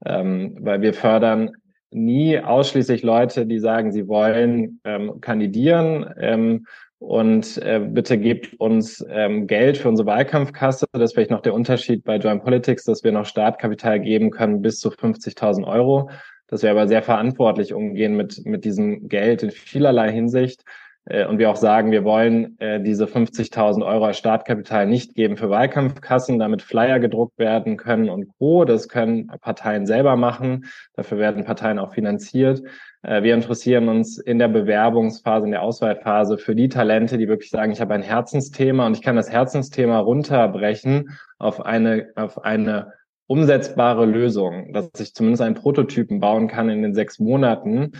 Ähm, weil wir fördern nie ausschließlich Leute, die sagen, sie wollen ähm, kandidieren ähm, und äh, bitte gebt uns ähm, Geld für unsere Wahlkampfkasse. Das ist vielleicht noch der Unterschied bei Joint Politics, dass wir noch Startkapital geben können bis zu 50.000 Euro dass wir aber sehr verantwortlich umgehen mit, mit diesem Geld in vielerlei Hinsicht. Äh, und wir auch sagen, wir wollen äh, diese 50.000 Euro Startkapital nicht geben für Wahlkampfkassen, damit Flyer gedruckt werden können und Co. Das können Parteien selber machen. Dafür werden Parteien auch finanziert. Äh, wir interessieren uns in der Bewerbungsphase, in der Auswahlphase für die Talente, die wirklich sagen, ich habe ein Herzensthema und ich kann das Herzensthema runterbrechen auf eine, auf eine umsetzbare Lösung, dass ich zumindest einen Prototypen bauen kann in den sechs Monaten,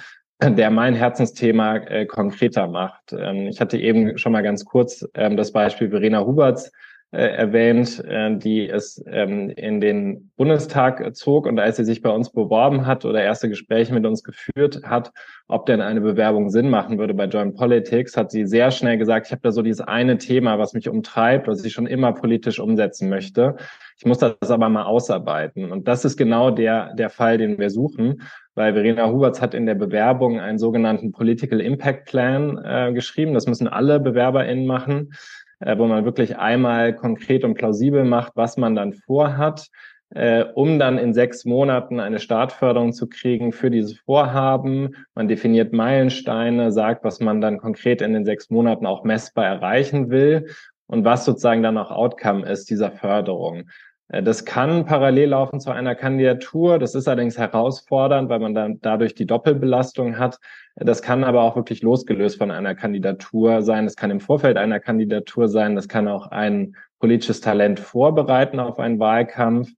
der mein Herzensthema äh, konkreter macht. Ähm, ich hatte eben schon mal ganz kurz ähm, das Beispiel Verena Huberts äh, erwähnt, äh, die es ähm, in den Bundestag zog und als sie sich bei uns beworben hat oder erste Gespräche mit uns geführt hat, ob denn eine Bewerbung Sinn machen würde bei Joint Politics, hat sie sehr schnell gesagt, ich habe da so dieses eine Thema, was mich umtreibt, was ich schon immer politisch umsetzen möchte. Ich muss das aber mal ausarbeiten. Und das ist genau der, der Fall, den wir suchen, weil Verena Huberts hat in der Bewerbung einen sogenannten Political Impact Plan äh, geschrieben. Das müssen alle BewerberInnen machen äh, wo man wirklich einmal konkret und plausibel macht, was man dann vorhat, äh, um dann in sechs Monaten eine Startförderung zu kriegen für dieses Vorhaben. Man definiert Meilensteine, sagt, was man dann konkret in den sechs Monaten auch messbar erreichen will und was sozusagen dann auch Outcome ist dieser Förderung. Äh, das kann parallel laufen zu einer Kandidatur. Das ist allerdings herausfordernd, weil man dann dadurch die Doppelbelastung hat. Das kann aber auch wirklich losgelöst von einer Kandidatur sein. Das kann im Vorfeld einer Kandidatur sein. Das kann auch ein politisches Talent vorbereiten auf einen Wahlkampf.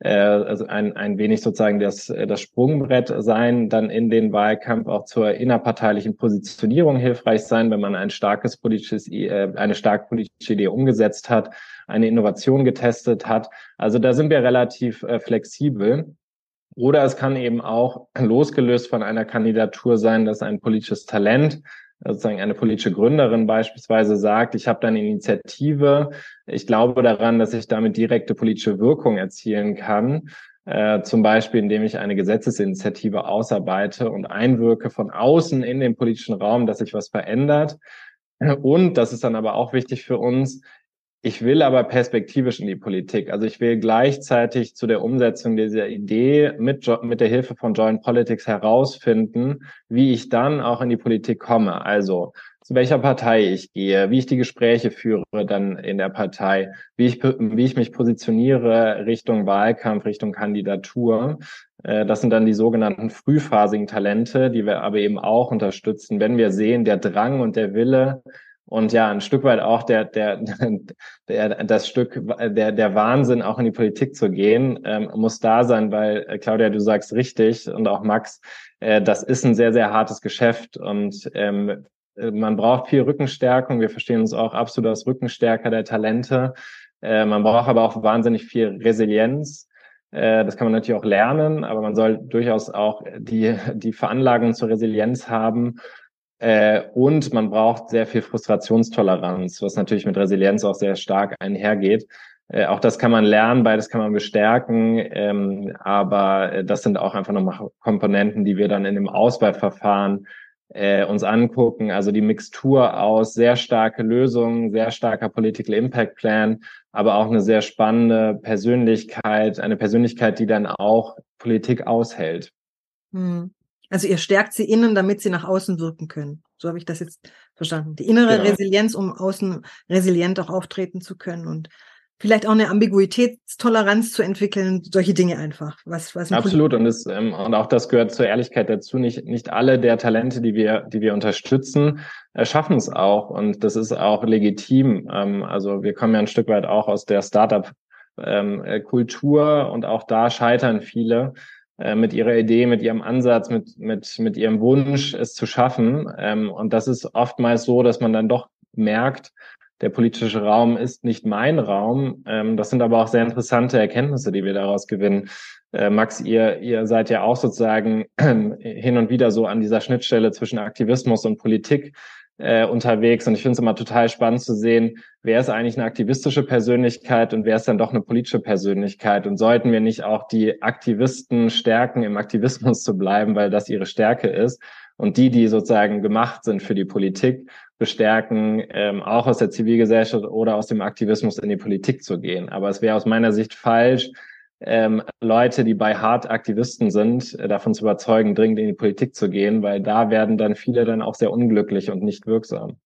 Äh, also ein, ein wenig sozusagen das, äh, das Sprungbrett sein, dann in den Wahlkampf auch zur innerparteilichen Positionierung hilfreich sein, wenn man ein starkes politisches, äh, eine stark politische Idee umgesetzt hat, eine Innovation getestet hat. Also da sind wir relativ flexibel. Oder es kann eben auch losgelöst von einer Kandidatur sein, dass ein politisches Talent sozusagen eine politische Gründerin beispielsweise sagt, ich habe da eine Initiative, ich glaube daran, dass ich damit direkte politische Wirkung erzielen kann, äh, zum Beispiel indem ich eine Gesetzesinitiative ausarbeite und einwirke von außen in den politischen Raum, dass sich was verändert. Und das ist dann aber auch wichtig für uns, ich will aber perspektivisch in die Politik. Also ich will gleichzeitig zu der Umsetzung dieser Idee mit, mit der Hilfe von Joint Politics herausfinden, wie ich dann auch in die Politik komme. Also zu welcher Partei ich gehe, wie ich die Gespräche führe dann in der Partei, wie ich, wie ich mich positioniere Richtung Wahlkampf, Richtung Kandidatur. Äh, das sind dann die sogenannten frühphasigen Talente, die wir aber eben auch unterstützen, wenn wir sehen, der Drang und der Wille, und ja, ein Stück weit auch der, der, der, das Stück, der, der Wahnsinn, auch in die Politik zu gehen, ähm, muss da sein, weil, äh, Claudia, du sagst richtig und auch Max, äh, das ist ein sehr, sehr hartes Geschäft und ähm, äh, man braucht viel Rückenstärkung. Wir verstehen uns auch absolut als Rückenstärker der Talente. Äh, man braucht aber auch wahnsinnig viel Resilienz. Äh, das kann man natürlich auch lernen, aber man soll durchaus auch die, die Veranlagung zur Resilienz haben äh, und man braucht sehr viel Frustrationstoleranz, was natürlich mit Resilienz auch sehr stark einhergeht. Äh, auch das kann man lernen, beides kann man bestärken, ähm, aber äh, das sind auch einfach nochmal Komponenten, die wir dann in dem Auswahlverfahren äh, uns angucken. Also die Mixtur aus sehr starke Lösungen, sehr starker Political Impact Plan, aber auch eine sehr spannende Persönlichkeit, eine Persönlichkeit, die dann auch Politik aushält. Hm. Also ihr stärkt sie innen, damit sie nach außen wirken können. So habe ich das jetzt verstanden. Die innere genau. Resilienz, um außen resilient auch auftreten zu können und vielleicht auch eine Ambiguitätstoleranz zu entwickeln, solche Dinge einfach. Was, was Absolut und, das, ähm, und auch das gehört zur Ehrlichkeit dazu. Nicht, nicht alle der Talente, die wir, die wir unterstützen, äh, schaffen es auch und das ist auch legitim. Ähm, also wir kommen ja ein Stück weit auch aus der Startup ähm, äh, Kultur und auch da scheitern viele. Äh, mit ihrer Idee, mit ihrem Ansatz, mit, mit, mit ihrem Wunsch, es zu schaffen. Ähm, und das ist oftmals so, dass man dann doch merkt, der politische Raum ist nicht mein Raum. Ähm, das sind aber auch sehr interessante Erkenntnisse, die wir daraus gewinnen. Äh, Max, ihr, ihr seid ja auch sozusagen hin und wieder so an dieser Schnittstelle zwischen Aktivismus und Politik äh, unterwegs. Und ich finde es immer total spannend zu sehen, wer ist eigentlich eine aktivistische Persönlichkeit und wer ist dann doch eine politische Persönlichkeit. Und sollten wir nicht auch die Aktivisten stärken, im Aktivismus zu bleiben, weil das ihre Stärke ist. Und die, die sozusagen gemacht sind für die Politik, bestärken, ähm, auch aus der Zivilgesellschaft oder aus dem Aktivismus in die Politik zu gehen. Aber es wäre aus meiner Sicht falsch, ähm, Leute, die bei Hart Aktivisten sind, äh, davon zu überzeugen, dringend in die Politik zu gehen, weil da werden dann viele dann auch sehr unglücklich und nicht wirksam.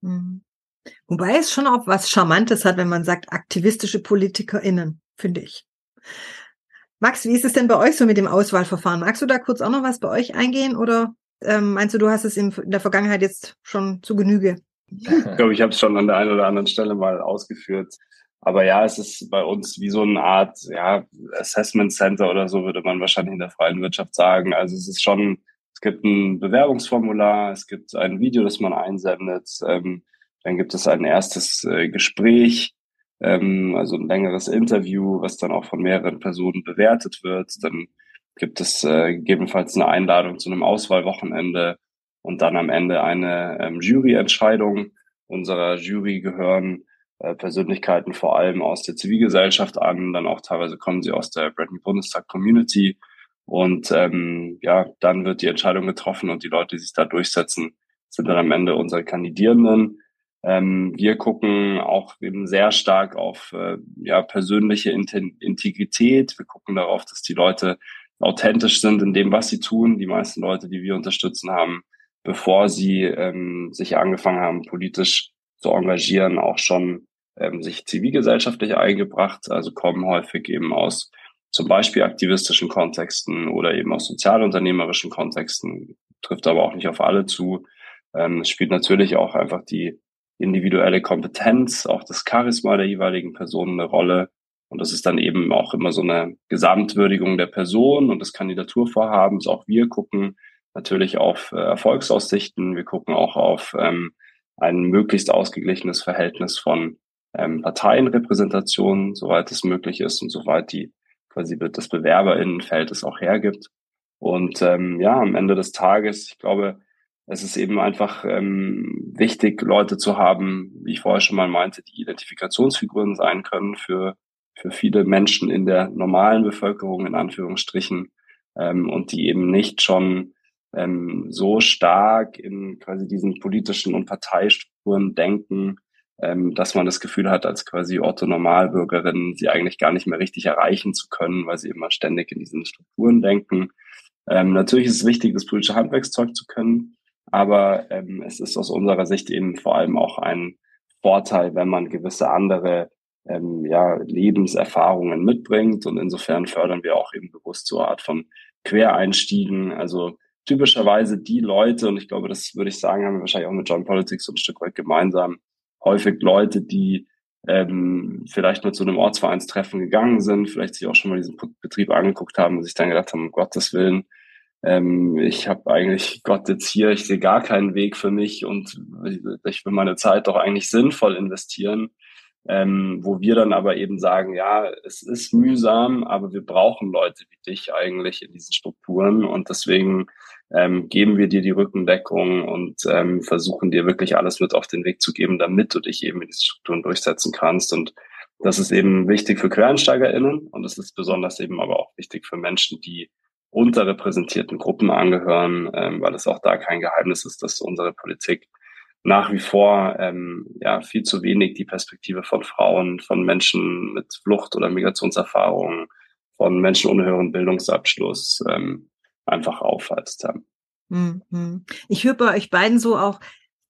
Mhm. Wobei es schon auch was Charmantes hat, wenn man sagt, aktivistische PolitikerInnen, finde ich. Max, wie ist es denn bei euch so mit dem Auswahlverfahren? Magst du da kurz auch noch was bei euch eingehen oder ähm, meinst du, du hast es in, in der Vergangenheit jetzt schon zu Genüge? Ich glaube, ich habe es schon an der einen oder anderen Stelle mal ausgeführt. Aber ja, es ist bei uns wie so eine Art ja, Assessment Center oder so, würde man wahrscheinlich in der freien Wirtschaft sagen. Also es ist schon, es gibt ein Bewerbungsformular, es gibt ein Video, das man einsendet, ähm, dann gibt es ein erstes äh, Gespräch, ähm, also ein längeres Interview, was dann auch von mehreren Personen bewertet wird. Dann gibt es äh, gegebenenfalls eine Einladung zu einem Auswahlwochenende und dann am Ende eine ähm, Juryentscheidung. Unserer Jury gehören Persönlichkeiten vor allem aus der Zivilgesellschaft an, dann auch teilweise kommen sie aus der Bretton Bundestag Community und ähm, ja, dann wird die Entscheidung getroffen und die Leute, die sich da durchsetzen, sind dann am Ende unsere Kandidierenden. Ähm, wir gucken auch eben sehr stark auf äh, ja, persönliche Integrität. Wir gucken darauf, dass die Leute authentisch sind in dem, was sie tun. Die meisten Leute, die wir unterstützen haben, bevor sie ähm, sich angefangen haben, politisch zu engagieren, auch schon ähm, sich zivilgesellschaftlich eingebracht, also kommen häufig eben aus zum Beispiel aktivistischen Kontexten oder eben aus sozialunternehmerischen Kontexten, trifft aber auch nicht auf alle zu. Ähm, es spielt natürlich auch einfach die individuelle Kompetenz, auch das Charisma der jeweiligen Person eine Rolle. Und das ist dann eben auch immer so eine Gesamtwürdigung der Person und des Kandidaturvorhabens. Auch wir gucken natürlich auf äh, Erfolgsaussichten. Wir gucken auch auf ähm, ein möglichst ausgeglichenes Verhältnis von ähm, Parteienrepräsentation, soweit es möglich ist und soweit die quasi das Bewerberinnenfeld es auch hergibt. Und ähm, ja, am Ende des Tages, ich glaube, es ist eben einfach ähm, wichtig, Leute zu haben, wie ich vorher schon mal meinte, die Identifikationsfiguren sein können für, für viele Menschen in der normalen Bevölkerung, in Anführungsstrichen, ähm, und die eben nicht schon ähm, so stark in quasi diesen politischen und Parteistrukturen denken, ähm, dass man das Gefühl hat, als quasi Otto Normalbürgerin sie eigentlich gar nicht mehr richtig erreichen zu können, weil sie immer ständig in diesen Strukturen denken. Ähm, natürlich ist es wichtig, das politische Handwerkszeug zu können, aber ähm, es ist aus unserer Sicht eben vor allem auch ein Vorteil, wenn man gewisse andere ähm, ja, Lebenserfahrungen mitbringt. Und insofern fördern wir auch eben bewusst so eine Art von Quereinstiegen. Also typischerweise die Leute, und ich glaube, das würde ich sagen, haben wir wahrscheinlich auch mit John Politics so ein Stück weit gemeinsam, häufig Leute, die ähm, vielleicht nur zu einem Ortsvereinstreffen gegangen sind, vielleicht sich auch schon mal diesen Betrieb angeguckt haben und sich dann gedacht haben, um Gottes Willen, ähm, ich habe eigentlich Gott jetzt hier, ich sehe gar keinen Weg für mich und ich will meine Zeit doch eigentlich sinnvoll investieren. Ähm, wo wir dann aber eben sagen, ja, es ist mühsam, aber wir brauchen Leute wie dich eigentlich in diesen Strukturen und deswegen ähm, geben wir dir die Rückendeckung und ähm, versuchen dir wirklich alles mit auf den Weg zu geben, damit du dich eben in diesen Strukturen durchsetzen kannst. Und das ist eben wichtig für QuereinsteigerInnen und es ist besonders eben aber auch wichtig für Menschen, die unterrepräsentierten Gruppen angehören, ähm, weil es auch da kein Geheimnis ist, dass unsere Politik nach wie vor ähm, ja viel zu wenig die Perspektive von Frauen, von Menschen mit Flucht- oder Migrationserfahrungen, von Menschen ohne höheren Bildungsabschluss ähm, einfach aufweist. Ja. Mhm. Ich höre bei euch beiden so auch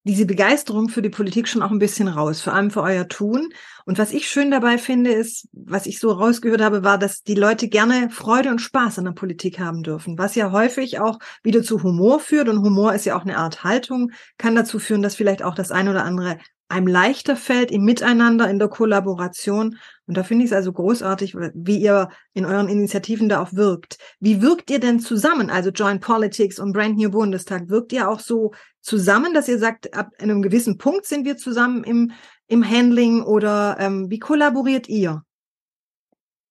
diese Begeisterung für die Politik schon auch ein bisschen raus, vor allem für euer Tun. Und was ich schön dabei finde, ist, was ich so rausgehört habe, war, dass die Leute gerne Freude und Spaß an der Politik haben dürfen, was ja häufig auch wieder zu Humor führt. Und Humor ist ja auch eine Art Haltung, kann dazu führen, dass vielleicht auch das ein oder andere einem leichter fällt im Miteinander, in der Kollaboration. Und da finde ich es also großartig, wie ihr in euren Initiativen da auch wirkt. Wie wirkt ihr denn zusammen? Also Joint Politics und Brand New Bundestag. Wirkt ihr auch so zusammen, dass ihr sagt, ab einem gewissen Punkt sind wir zusammen im, im Handling oder ähm, wie kollaboriert ihr?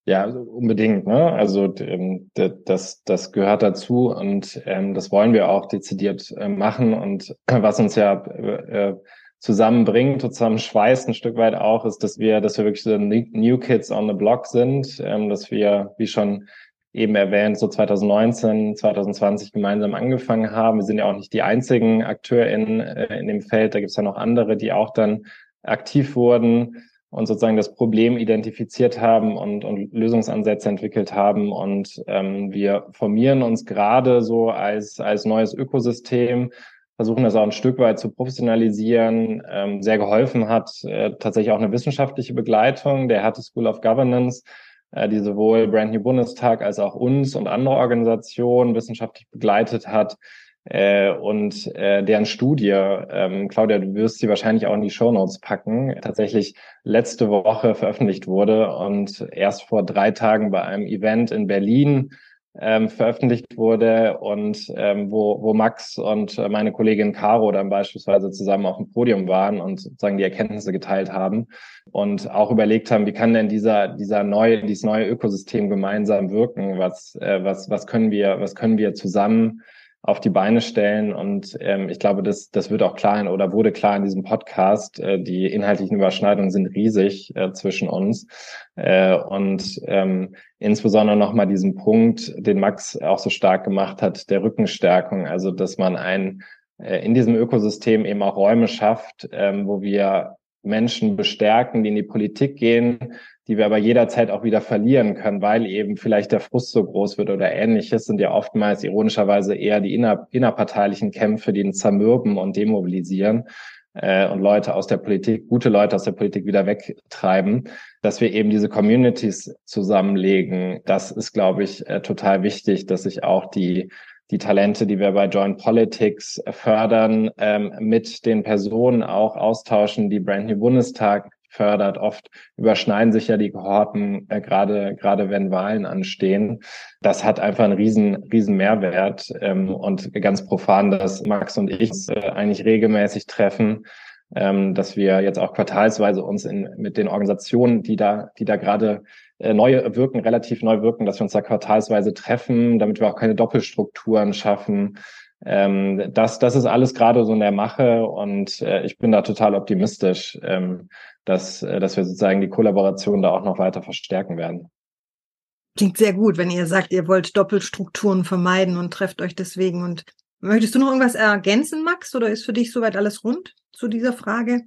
Ja, also unbedingt. Ne? Also ähm, das, das gehört dazu und ähm, das wollen wir auch dezidiert äh, machen. Und was uns ja äh, zusammenbringt, zusammenschweißt ein Stück weit auch, ist, dass wir, dass wir wirklich so New Kids on the Block sind, ähm, dass wir, wie schon eben erwähnt, so 2019, 2020 gemeinsam angefangen haben. Wir sind ja auch nicht die einzigen AkteurInnen äh, in dem Feld. Da gibt es ja noch andere, die auch dann aktiv wurden und sozusagen das Problem identifiziert haben und, und Lösungsansätze entwickelt haben. Und ähm, wir formieren uns gerade so als, als neues Ökosystem, versuchen das auch ein Stück weit zu professionalisieren. Ähm, sehr geholfen hat äh, tatsächlich auch eine wissenschaftliche Begleitung der Hertie School of Governance, äh, die sowohl Brand New Bundestag als auch uns und andere Organisationen wissenschaftlich begleitet hat. Äh, und äh, deren Studie, ähm, Claudia, du wirst sie wahrscheinlich auch in die Show Notes packen, tatsächlich letzte Woche veröffentlicht wurde und erst vor drei Tagen bei einem Event in Berlin ähm, veröffentlicht wurde und ähm, wo, wo Max und äh, meine Kollegin Caro dann beispielsweise zusammen auf dem Podium waren und sozusagen die Erkenntnisse geteilt haben und auch überlegt haben, wie kann denn dieser, dieser neue, dieses neue Ökosystem gemeinsam wirken? Was, äh, was, was können wir, was können wir zusammen auf die Beine stellen. Und ähm, ich glaube, das, das wird auch klar in, oder wurde klar in diesem Podcast. Äh, die inhaltlichen Überschneidungen sind riesig äh, zwischen uns. Äh, und ähm, insbesondere nochmal diesen Punkt, den Max auch so stark gemacht hat, der Rückenstärkung. Also, dass man ein äh, in diesem Ökosystem eben auch Räume schafft, ähm, wo wir Menschen bestärken, die in die Politik gehen, die wir aber jederzeit auch wieder verlieren können, weil eben vielleicht der Frust so groß wird oder ähnliches, sind ja oftmals ironischerweise eher die inner, innerparteilichen Kämpfe, die ihn zermürben und demobilisieren äh, und Leute aus der Politik, gute Leute aus der Politik wieder wegtreiben, dass wir eben diese Communities zusammenlegen. Das ist, glaube ich, äh, total wichtig, dass sich auch die die Talente, die wir bei Joint Politics fördern, ähm, mit den Personen auch austauschen, die Brand New Bundestag fördert. Oft überschneiden sich ja die Kohorten, äh, gerade gerade wenn Wahlen anstehen. Das hat einfach einen riesen riesen Mehrwert ähm, und ganz profan, dass Max und ich uns äh, eigentlich regelmäßig treffen, ähm, dass wir jetzt auch quartalsweise uns in, mit den Organisationen, die da die da gerade äh, neu wirken, relativ neu wirken, dass wir uns da quartalsweise treffen, damit wir auch keine Doppelstrukturen schaffen. Ähm, das, das ist alles gerade so in der Mache und äh, ich bin da total optimistisch, ähm, dass, äh, dass wir sozusagen die Kollaboration da auch noch weiter verstärken werden. Klingt sehr gut, wenn ihr sagt, ihr wollt Doppelstrukturen vermeiden und trefft euch deswegen. Und möchtest du noch irgendwas ergänzen, Max, oder ist für dich soweit alles rund zu dieser Frage?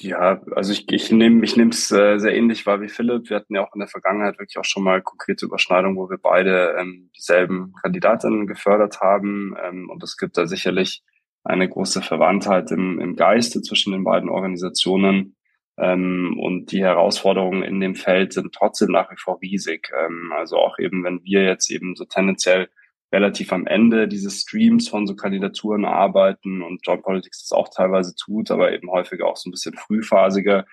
Ja, also ich, ich nehme ich es äh, sehr ähnlich wahr wie Philipp. Wir hatten ja auch in der Vergangenheit wirklich auch schon mal konkrete Überschneidungen, wo wir beide ähm, dieselben Kandidatinnen gefördert haben. Ähm, und es gibt da sicherlich eine große Verwandtheit im, im Geiste zwischen den beiden Organisationen. Ähm, und die Herausforderungen in dem Feld sind trotzdem nach wie vor riesig. Ähm, also auch eben, wenn wir jetzt eben so tendenziell relativ am Ende dieses Streams von so Kandidaturen arbeiten und Joint Politics das auch teilweise tut, aber eben häufiger auch so ein bisschen frühphasiger,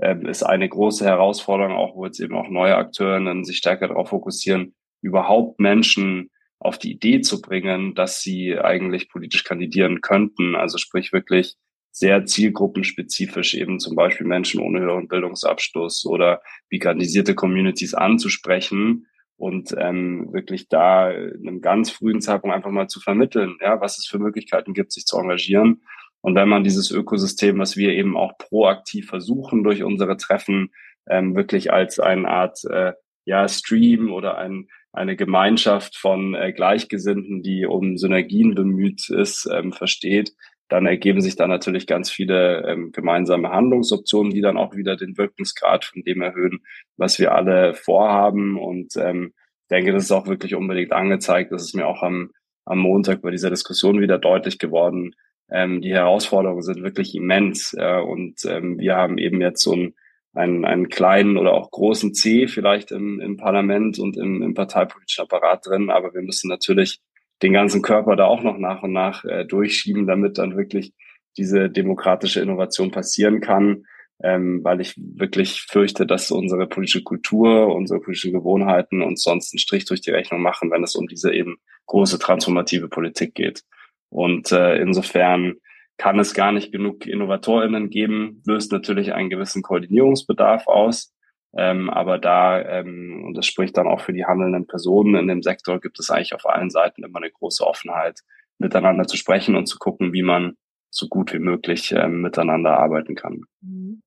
ähm, ist eine große Herausforderung, auch wo jetzt eben auch neue Akteure dann sich stärker darauf fokussieren, überhaupt Menschen auf die Idee zu bringen, dass sie eigentlich politisch kandidieren könnten. Also sprich wirklich sehr zielgruppenspezifisch eben zum Beispiel Menschen ohne höheren Bildungsabschluss oder bikandisierte Communities anzusprechen und ähm, wirklich da in einem ganz frühen Zeitpunkt einfach mal zu vermitteln, ja, was es für Möglichkeiten gibt, sich zu engagieren. Und wenn man dieses Ökosystem, was wir eben auch proaktiv versuchen durch unsere Treffen, ähm, wirklich als eine Art äh, ja, Stream oder ein, eine Gemeinschaft von äh, Gleichgesinnten, die um Synergien bemüht ist, ähm, versteht, dann ergeben sich da natürlich ganz viele ähm, gemeinsame Handlungsoptionen, die dann auch wieder den Wirkungsgrad von dem erhöhen, was wir alle vorhaben. Und ähm, denke, das ist auch wirklich unbedingt angezeigt. Das ist mir auch am, am Montag bei dieser Diskussion wieder deutlich geworden. Ähm, die Herausforderungen sind wirklich immens. Äh, und ähm, wir haben eben jetzt so einen, einen, einen kleinen oder auch großen C vielleicht im, im Parlament und im, im parteipolitischen Apparat drin. Aber wir müssen natürlich den ganzen Körper da auch noch nach und nach äh, durchschieben, damit dann wirklich diese demokratische Innovation passieren kann, ähm, weil ich wirklich fürchte, dass unsere politische Kultur, unsere politischen Gewohnheiten uns sonst einen Strich durch die Rechnung machen, wenn es um diese eben große transformative Politik geht. Und äh, insofern kann es gar nicht genug InnovatorInnen geben, löst natürlich einen gewissen Koordinierungsbedarf aus. Ähm, aber da, ähm, und das spricht dann auch für die handelnden Personen in dem Sektor, gibt es eigentlich auf allen Seiten immer eine große Offenheit, miteinander zu sprechen und zu gucken, wie man so gut wie möglich ähm, miteinander arbeiten kann. Mhm.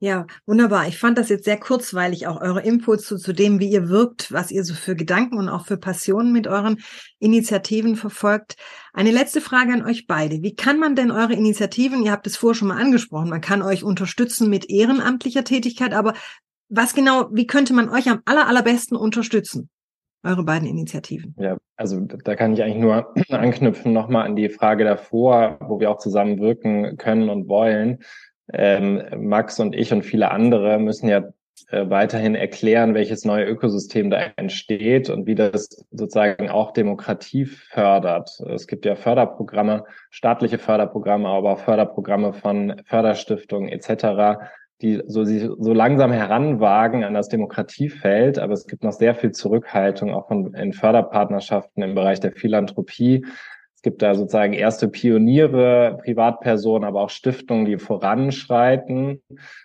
Ja, wunderbar. Ich fand das jetzt sehr kurzweilig, auch eure Inputs zu, zu dem, wie ihr wirkt, was ihr so für Gedanken und auch für Passionen mit euren Initiativen verfolgt. Eine letzte Frage an euch beide. Wie kann man denn eure Initiativen, ihr habt es vorher schon mal angesprochen, man kann euch unterstützen mit ehrenamtlicher Tätigkeit, aber was genau, wie könnte man euch am aller, allerbesten unterstützen? Eure beiden Initiativen. Ja, also da kann ich eigentlich nur anknüpfen nochmal an die Frage davor, wo wir auch zusammen wirken können und wollen. Ähm, Max und ich und viele andere müssen ja äh, weiterhin erklären, welches neue Ökosystem da entsteht und wie das sozusagen auch Demokratie fördert. Es gibt ja Förderprogramme, staatliche Förderprogramme, aber auch Förderprogramme von Förderstiftungen etc., die so, sich so langsam heranwagen an das Demokratiefeld, aber es gibt noch sehr viel Zurückhaltung auch von, in Förderpartnerschaften im Bereich der Philanthropie. Es gibt da sozusagen erste Pioniere, Privatpersonen, aber auch Stiftungen, die voranschreiten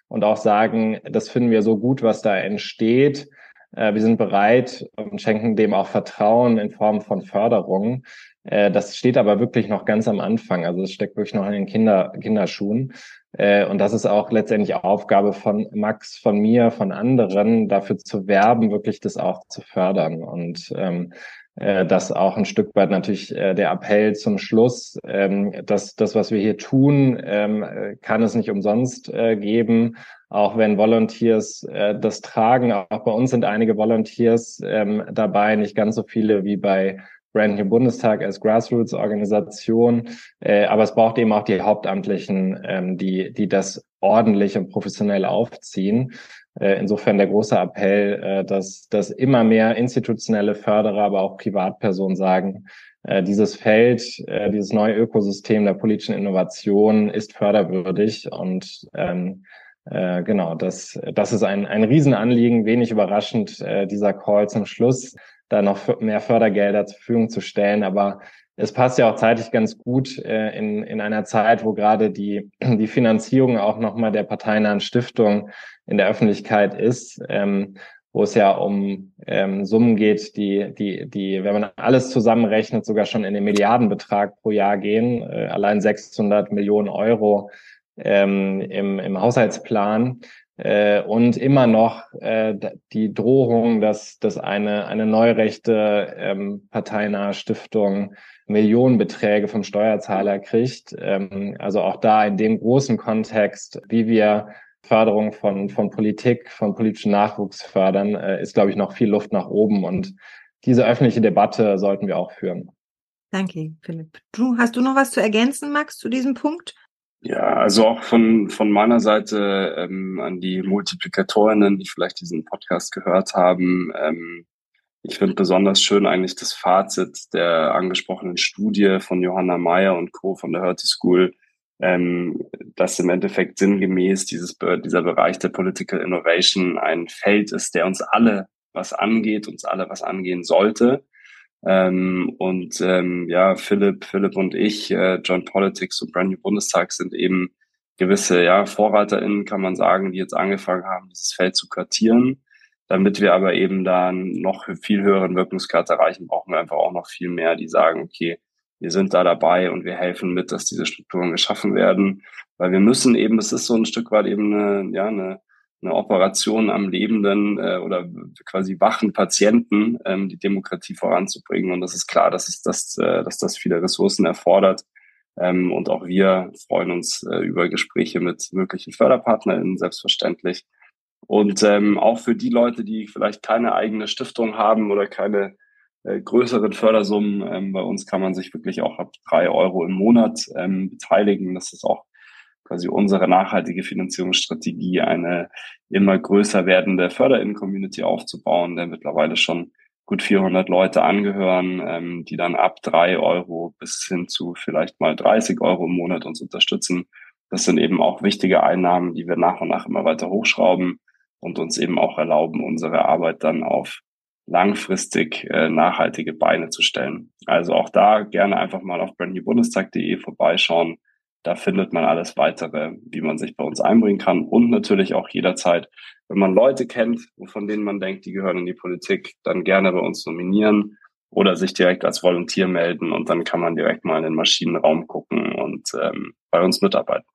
und auch sagen, das finden wir so gut, was da entsteht. Äh, wir sind bereit und schenken dem auch Vertrauen in Form von Förderung. Äh, das steht aber wirklich noch ganz am Anfang. Also es steckt wirklich noch in den Kinder, Kinderschuhen. Äh, und das ist auch letztendlich Aufgabe von Max, von mir, von anderen, dafür zu werben, wirklich das auch zu fördern. Und ähm, äh, das auch ein Stück weit natürlich äh, der Appell zum Schluss, ähm, dass das, was wir hier tun, ähm, kann es nicht umsonst äh, geben, auch wenn Volunteers äh, das tragen. Auch bei uns sind einige Volunteers ähm, dabei, nicht ganz so viele wie bei Brand New Bundestag als Grassroots-Organisation. Äh, aber es braucht eben auch die Hauptamtlichen, ähm, die, die das ordentlich und professionell aufziehen. Äh, insofern der große Appell, äh, dass, dass immer mehr institutionelle Förderer, aber auch Privatpersonen sagen, äh, dieses Feld, äh, dieses neue Ökosystem der politischen Innovation ist förderwürdig und ähm, äh, genau, das, das ist ein, ein Riesenanliegen, wenig überraschend, äh, dieser Call zum Schluss, da noch mehr Fördergelder zur Verfügung zu stellen. Aber es passt ja auch zeitlich ganz gut äh, in, in einer Zeit, wo gerade die, die Finanzierung auch nochmal der parteinahen Stiftung in der Öffentlichkeit ist, ähm, wo es ja um ähm, Summen geht, die, die, die, wenn man alles zusammenrechnet, sogar schon in den Milliardenbetrag pro Jahr gehen, äh, allein 600 Millionen Euro ähm, im, im Haushaltsplan äh, und immer noch äh, die Drohung, dass, dass eine, eine neurechte ähm, parteinahe Stiftung Millionenbeträge vom Steuerzahler kriegt. Ähm, also auch da in dem großen Kontext, wie wir Förderung von, von Politik, von politischen Nachwuchs fördern, äh, ist, glaube ich, noch viel Luft nach oben. Und diese öffentliche Debatte sollten wir auch führen. Danke, Philipp. Du, hast du noch was zu ergänzen, Max, zu diesem Punkt? Ja, also auch von, von meiner Seite ähm, an die Multiplikatorinnen, die vielleicht diesen Podcast gehört haben. Ähm, ich finde besonders schön eigentlich das Fazit der angesprochenen Studie von Johanna Meyer und Co. von der Hertie School, ähm, dass im Endeffekt sinngemäß dieses, dieser Bereich der Political Innovation ein Feld ist, der uns alle was angeht, uns alle was angehen sollte. Ähm, und ähm, ja, Philipp, Philipp und ich, äh, John Politics und Brand New Bundestag sind eben gewisse ja, VorreiterInnen, kann man sagen, die jetzt angefangen haben, dieses Feld zu kartieren. Damit wir aber eben dann noch viel höheren Wirkungsgrad erreichen, brauchen wir einfach auch noch viel mehr, die sagen, okay, wir sind da dabei und wir helfen mit, dass diese Strukturen geschaffen werden. Weil wir müssen eben, es ist so ein Stück weit eben eine, ja, eine eine Operation am lebenden äh, oder quasi wachen Patienten ähm, die Demokratie voranzubringen. Und das ist klar, dass, es das, äh, dass das viele Ressourcen erfordert. Ähm, und auch wir freuen uns äh, über Gespräche mit möglichen FörderpartnerInnen, selbstverständlich. Und ähm, auch für die Leute, die vielleicht keine eigene Stiftung haben oder keine äh, größeren Fördersummen, ähm, bei uns kann man sich wirklich auch ab drei Euro im Monat ähm, beteiligen. Das ist auch quasi unsere nachhaltige Finanzierungsstrategie, eine immer größer werdende Förderinnen-Community aufzubauen, der mittlerweile schon gut 400 Leute angehören, ähm, die dann ab drei Euro bis hin zu vielleicht mal 30 Euro im Monat uns unterstützen. Das sind eben auch wichtige Einnahmen, die wir nach und nach immer weiter hochschrauben und uns eben auch erlauben, unsere Arbeit dann auf langfristig äh, nachhaltige Beine zu stellen. Also auch da gerne einfach mal auf brandnewbundestag.de vorbeischauen. Da findet man alles weitere, wie man sich bei uns einbringen kann und natürlich auch jederzeit, wenn man Leute kennt, von denen man denkt, die gehören in die Politik, dann gerne bei uns nominieren oder sich direkt als Volontier melden und dann kann man direkt mal in den Maschinenraum gucken und ähm, bei uns mitarbeiten.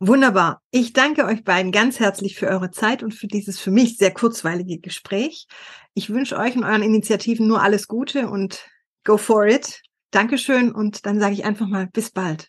Wunderbar. Ich danke euch beiden ganz herzlich für eure Zeit und für dieses für mich sehr kurzweilige Gespräch. Ich wünsche euch und euren Initiativen nur alles Gute und go for it. Dankeschön und dann sage ich einfach mal bis bald.